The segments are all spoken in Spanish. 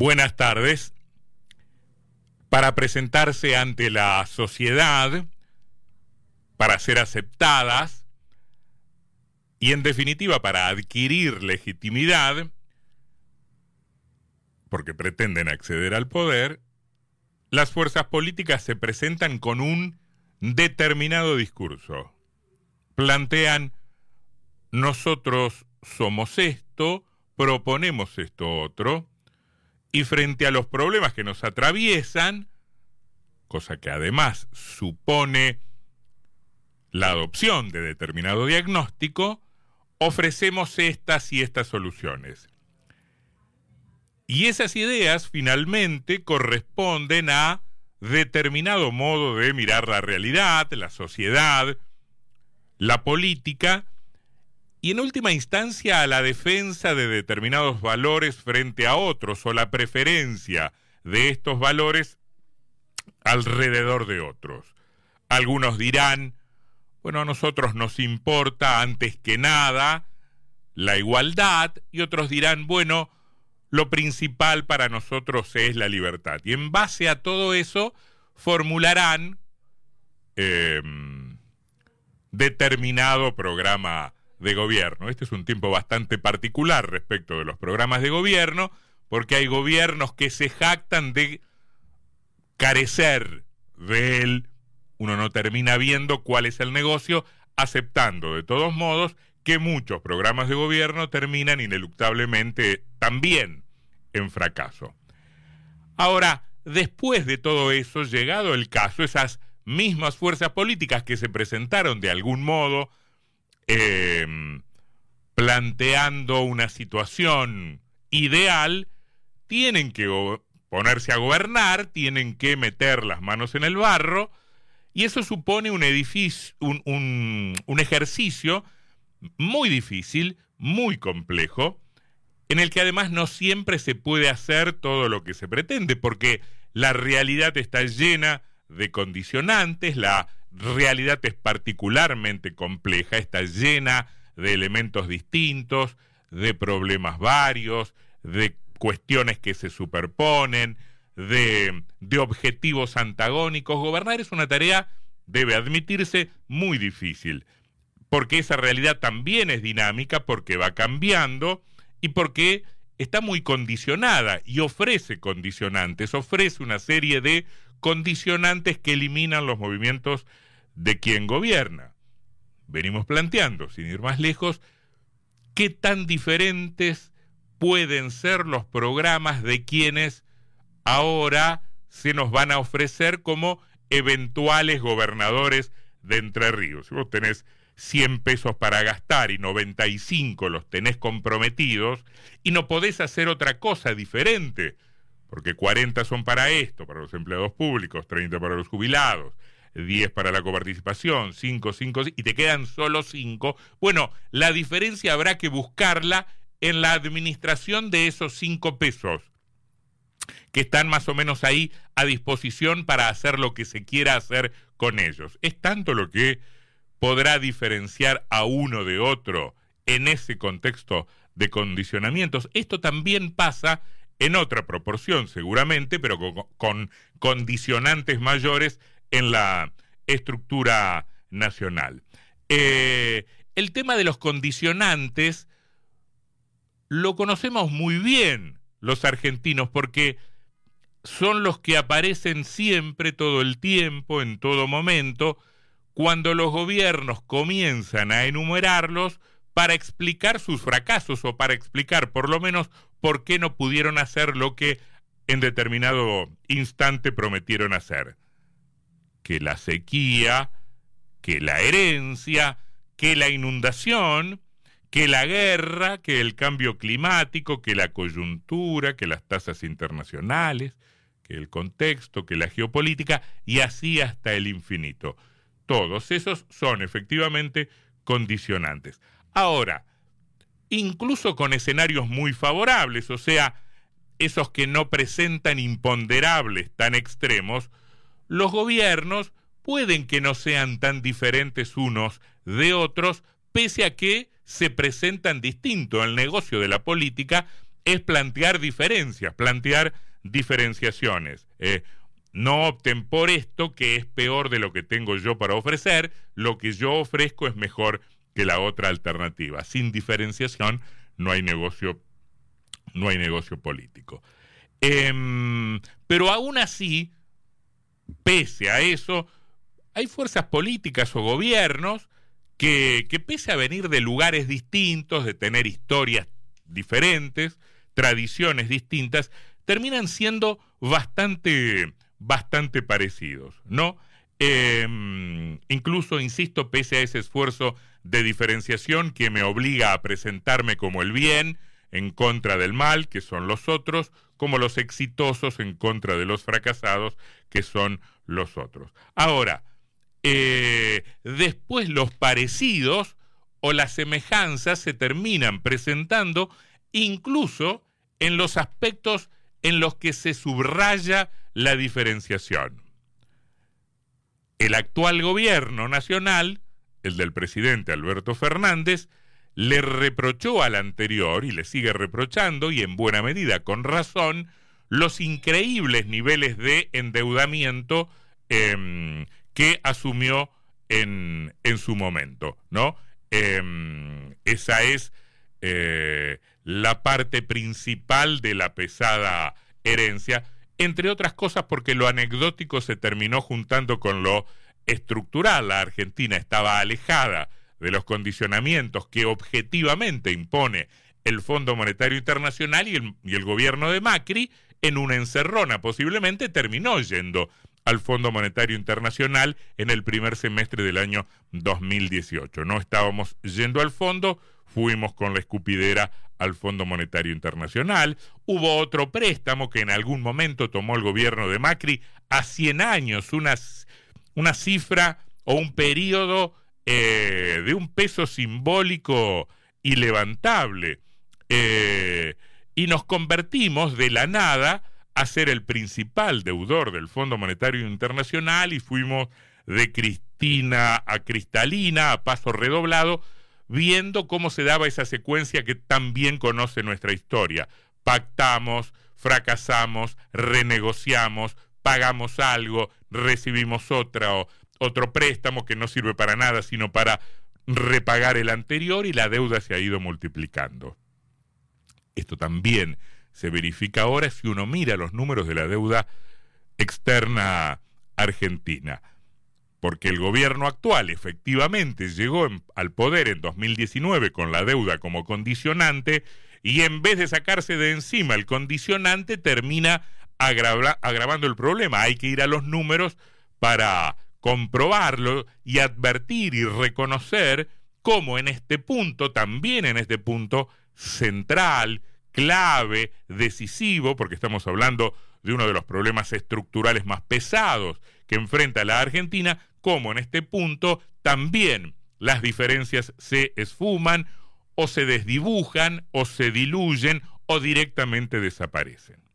Buenas tardes. Para presentarse ante la sociedad, para ser aceptadas y en definitiva para adquirir legitimidad, porque pretenden acceder al poder, las fuerzas políticas se presentan con un determinado discurso. Plantean, nosotros somos esto, proponemos esto otro, y frente a los problemas que nos atraviesan, cosa que además supone la adopción de determinado diagnóstico, ofrecemos estas y estas soluciones. Y esas ideas finalmente corresponden a determinado modo de mirar la realidad, la sociedad, la política, y en última instancia a la defensa de determinados valores frente a otros o la preferencia de estos valores alrededor de otros. Algunos dirán, bueno, a nosotros nos importa antes que nada la igualdad y otros dirán, bueno, lo principal para nosotros es la libertad. Y en base a todo eso formularán em, determinado programa de gobierno. Este es un tiempo bastante particular respecto de los programas de gobierno, porque hay gobiernos que se jactan de carecer de él. Uno no termina viendo cuál es el negocio, aceptando de todos modos que muchos programas de gobierno terminan ineluctablemente también en fracaso. Ahora, después de todo eso, llegado el caso, esas mismas fuerzas políticas que se presentaron de algún modo Em, planteando una situación ideal, tienen que ponerse a gobernar, tienen que meter las manos en el barro, y eso supone un edificio, un, un ejercicio muy difícil, muy complejo, en el que además no siempre se puede hacer todo lo que se pretende, porque la realidad está llena de condicionantes, la realidad es particularmente compleja, está llena de elementos distintos, de problemas varios, de cuestiones que se superponen, de, objetivos antagónicos. Gobernar es una tarea, debe admitirse, muy difícil, porque esa realidad también es dinámica, porque va cambiando y porque está muy condicionada y ofrece condicionantes, ofrece una serie de condicionantes que eliminan los movimientos de quien gobierna. Venimos planteando, sin ir más lejos, qué tan diferentes pueden ser los programas de quienes ahora se nos van a ofrecer como eventuales gobernadores de Entre Ríos. Si vos tenés 100 pesos para gastar y 95 los tenés comprometidos y no podés hacer otra cosa diferente, porque 40 son para esto, para los empleados públicos, 30 para los jubilados, 10 para la coparticipación, 5, 5, y te quedan solo 5. Bueno, la diferencia habrá que buscarla en la administración de esos 5 pesos, que están más o menos ahí a disposición para hacer lo que se quiera hacer con ellos. Es tanto lo que podrá diferenciar a uno de otro en ese contexto de condicionamientos. Esto también pasa en otra proporción seguramente, pero con, condicionantes mayores en la estructura nacional. Eh, el tema de los condicionantes lo conocemos muy bien los argentinos porque son los que aparecen siempre, todo el tiempo, en todo momento, cuando los gobiernos comienzan a enumerarlos para explicar sus fracasos o para explicar por lo menos por qué no pudieron hacer lo que en determinado instante prometieron hacer que la sequía, que la herencia, que la inundación, que la guerra, que el cambio climático, que la coyuntura, que las tasas internacionales, que el contexto, que la geopolítica, y así hasta el infinito. Todos esos son efectivamente condicionantes. Ahora, incluso con escenarios muy favorables, o sea, esos que no presentan imponderables tan extremos, los gobiernos pueden que no sean tan diferentes unos de otros, pese a que se presentan distinto. El negocio de la política es plantear diferencias, plantear diferenciaciones. Eh, no opten por esto que es peor de lo que tengo yo para ofrecer, lo que yo ofrezco es mejor que la otra alternativa. Sin diferenciación no hay negocio, no hay negocio político. Em, pero aún así, pese a eso, hay fuerzas políticas o gobiernos que, que pese a venir de lugares distintos, de tener historias diferentes, tradiciones distintas, terminan siendo bastante, bastante parecidos, ¿no? Em, incluso, insisto, pese a ese esfuerzo de diferenciación que me obliga a presentarme como el bien en contra del mal, que son los otros, como los exitosos en contra de los fracasados, que son los otros. Ahora, eh, después los parecidos o las semejanzas se terminan presentando incluso en los aspectos en los que se subraya la diferenciación. El actual gobierno nacional, el del presidente Alberto Fernández, le reprochó al anterior y le sigue reprochando, y en buena medida con razón, los increíbles niveles de endeudamiento em, que asumió en, su momento, ¿no? Em, esa es eh, la parte principal de la pesada herencia, entre otras cosas porque lo anecdótico se terminó juntando con lo estructural. La Argentina estaba alejada de los condicionamientos que objetivamente impone el Fondo Monetario Internacional y el, y el gobierno de Macri en una encerrona. Posiblemente terminó yendo al Fondo Monetario Internacional en el primer semestre del año 2018. No estábamos yendo al fondo, fuimos con la escupidera al Fondo Monetario Internacional. Hubo otro préstamo que en algún momento tomó el gobierno de Macri a 100 años, una, una cifra o un periodo eh, de un peso simbólico ilevantable. Eh, y nos convertimos de la nada a ser el principal deudor del Fondo Monetario Internacional y fuimos de Cristina a Cristalina a paso redoblado, viendo cómo se daba esa secuencia que tan bien conoce nuestra historia. Pactamos, fracasamos, renegociamos, pagamos algo, recibimos otra, otro préstamo que no sirve para nada sino para repagar el anterior y la deuda se ha ido multiplicando. Esto también se verifica ahora si uno mira los números de la deuda externa argentina. Porque el gobierno actual efectivamente llegó al poder en 2019 con la deuda como condicionante y en vez de sacarse de encima el condicionante termina agravando el problema. Hay que ir a los números para comprobarlo y advertir y reconocer cómo en este punto, también en este punto central, clave, decisivo, porque estamos hablando de uno de los problemas estructurales más pesados que enfrenta la Argentina, como en este punto también las diferencias se esfuman o se desdibujan o se diluyen o directamente desaparecen.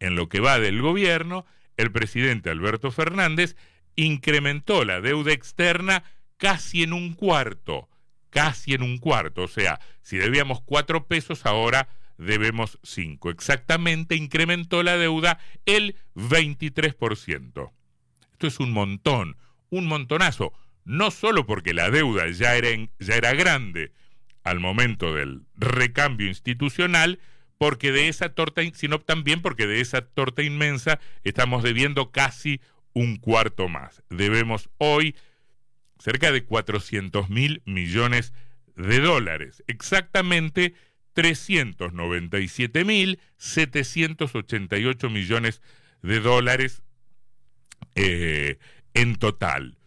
En lo que va del gobierno, el presidente Alberto Fernández incrementó la deuda externa casi en un cuarto, casi en un cuarto. O sea, si debíamos cuatro pesos, ahora debemos cinco. Exactamente incrementó la deuda el 23%. Esto es un montón, un montonazo. No solo porque la deuda ya era, ya era grande al momento del recambio institucional, porque de esa torta, sino también porque de esa torta inmensa estamos debiendo casi un cuarto más. Debemos hoy cerca de 400 mil millones de dólares, exactamente 397 mil 788 millones de dólares eh, en total.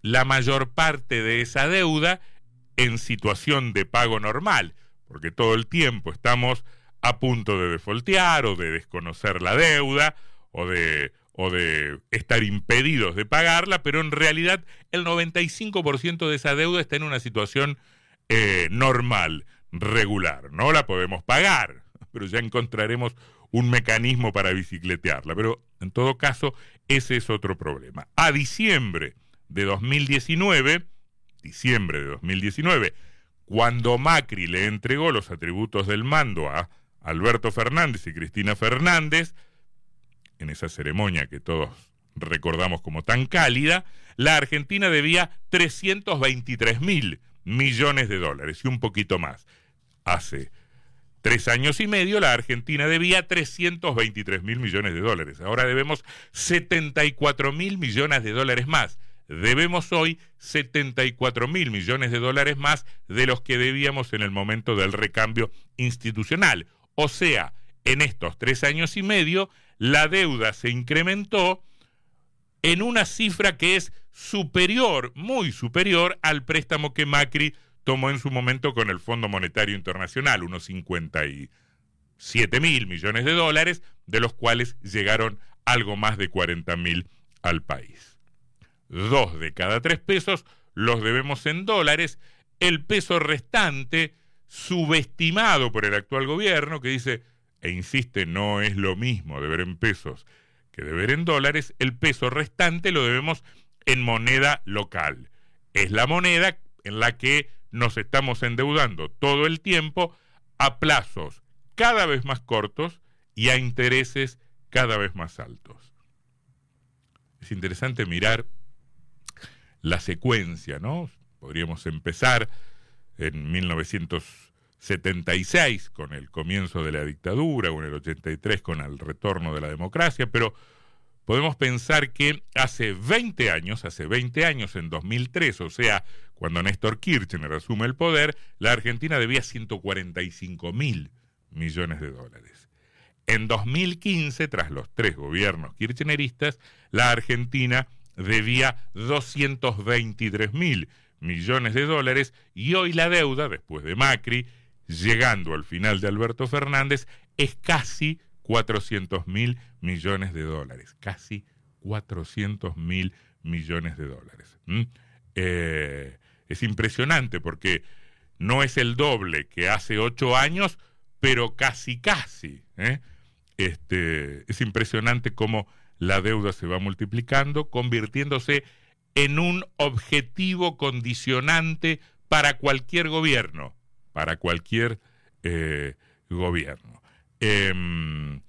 La mayor parte de esa deuda en situación de pago normal, porque todo el tiempo estamos a punto de defoltear o de desconocer la deuda o de o de estar impedidos de pagarla, pero en realidad el 95% de esa deuda está en una situación eh, normal, regular. No la podemos pagar, pero ya encontraremos un mecanismo para bicicletearla. Pero en todo caso, ese es otro problema. A diciembre de 2019, diciembre de 2019, cuando Macri le entregó los atributos del mando a Alberto Fernández y Cristina Fernández, en esa ceremonia que todos recordamos como tan cálida, la Argentina debía 323 mil millones de dólares y un poquito más. Hace tres años y medio la Argentina debía 323 mil millones de dólares. Ahora debemos 74 mil millones de dólares más. Debemos hoy 74 mil millones de dólares más de los que debíamos en el momento del recambio institucional. O sea, en estos tres años y medio, la deuda se incrementó en una cifra que es superior, muy superior al préstamo que Macri tomó en su momento con el Fondo Monetario Internacional, unos 57 mil millones de dólares, de los cuales llegaron algo más de 40 mil al país. Dos de cada tres pesos los debemos en dólares, el peso restante, subestimado por el actual gobierno, que dice, e insiste, no es lo mismo deber en pesos que deber en dólares, el peso restante lo debemos en moneda local. Es la moneda en la que nos estamos endeudando todo el tiempo a plazos cada vez más cortos y a intereses cada vez más altos. Es interesante mirar la secuencia, ¿no? Podríamos empezar en 1976 con el comienzo de la dictadura o en el 83 con el retorno de la democracia, pero podemos pensar que hace 20 años, hace 20 años, en 2003, o sea, cuando Néstor Kirchner asume el poder, la Argentina debía 145 mil millones de dólares. En 2015, tras los tres gobiernos kirchneristas, la Argentina debía 223 mil millones de dólares y hoy la deuda, después de Macri, llegando al final de Alberto Fernández, es casi 400 mil millones de dólares, casi 400 mil millones de dólares. Eh, es impresionante porque no es el doble que hace ocho años, pero casi, casi. ¿eh? Este, es impresionante cómo la deuda se va multiplicando, convirtiéndose en un objetivo condicionante para cualquier gobierno, para cualquier eh, gobierno. Em,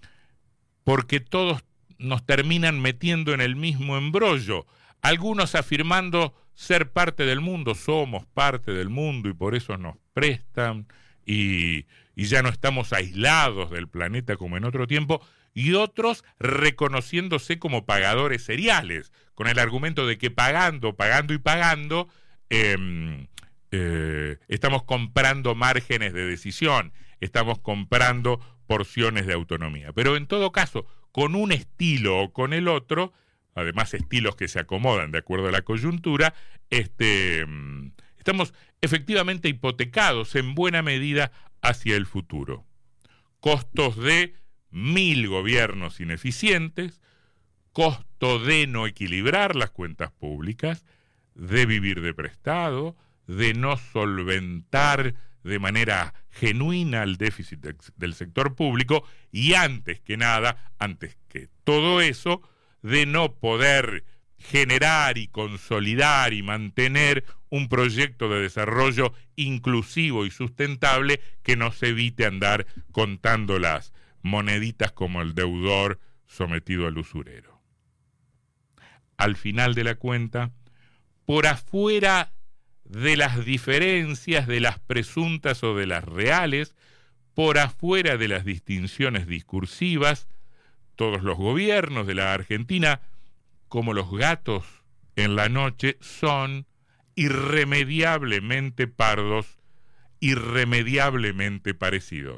porque todos nos terminan metiendo en el mismo embrollo, algunos afirmando ser parte del mundo, somos parte del mundo y por eso nos prestan y, y ya no estamos aislados del planeta como en otro tiempo, y otros reconociéndose como pagadores seriales, con el argumento de que pagando, pagando y pagando, em, eh, estamos comprando márgenes de decisión, estamos comprando porciones de autonomía. Pero en todo caso, con un estilo o con el otro, además estilos que se acomodan de acuerdo a la coyuntura, este, mm, estamos efectivamente hipotecados en buena medida hacia el futuro. Costos de mil gobiernos ineficientes, de no equilibrar las cuentas públicas, de vivir de prestado, de no solventar de manera genuina el déficit del sector público y antes que nada, antes que todo eso, de no poder generar y consolidar y mantener un proyecto de desarrollo inclusivo y sustentable que nos evite andar contando las moneditas como el deudor sometido al usurero. Al final de la cuenta, por afuera de las diferencias, de las presuntas o de las reales, por afuera de las distinciones discursivas, todos los gobiernos de la Argentina, como los gatos en la noche, son irremediablemente pardos, irremediablemente parecidos.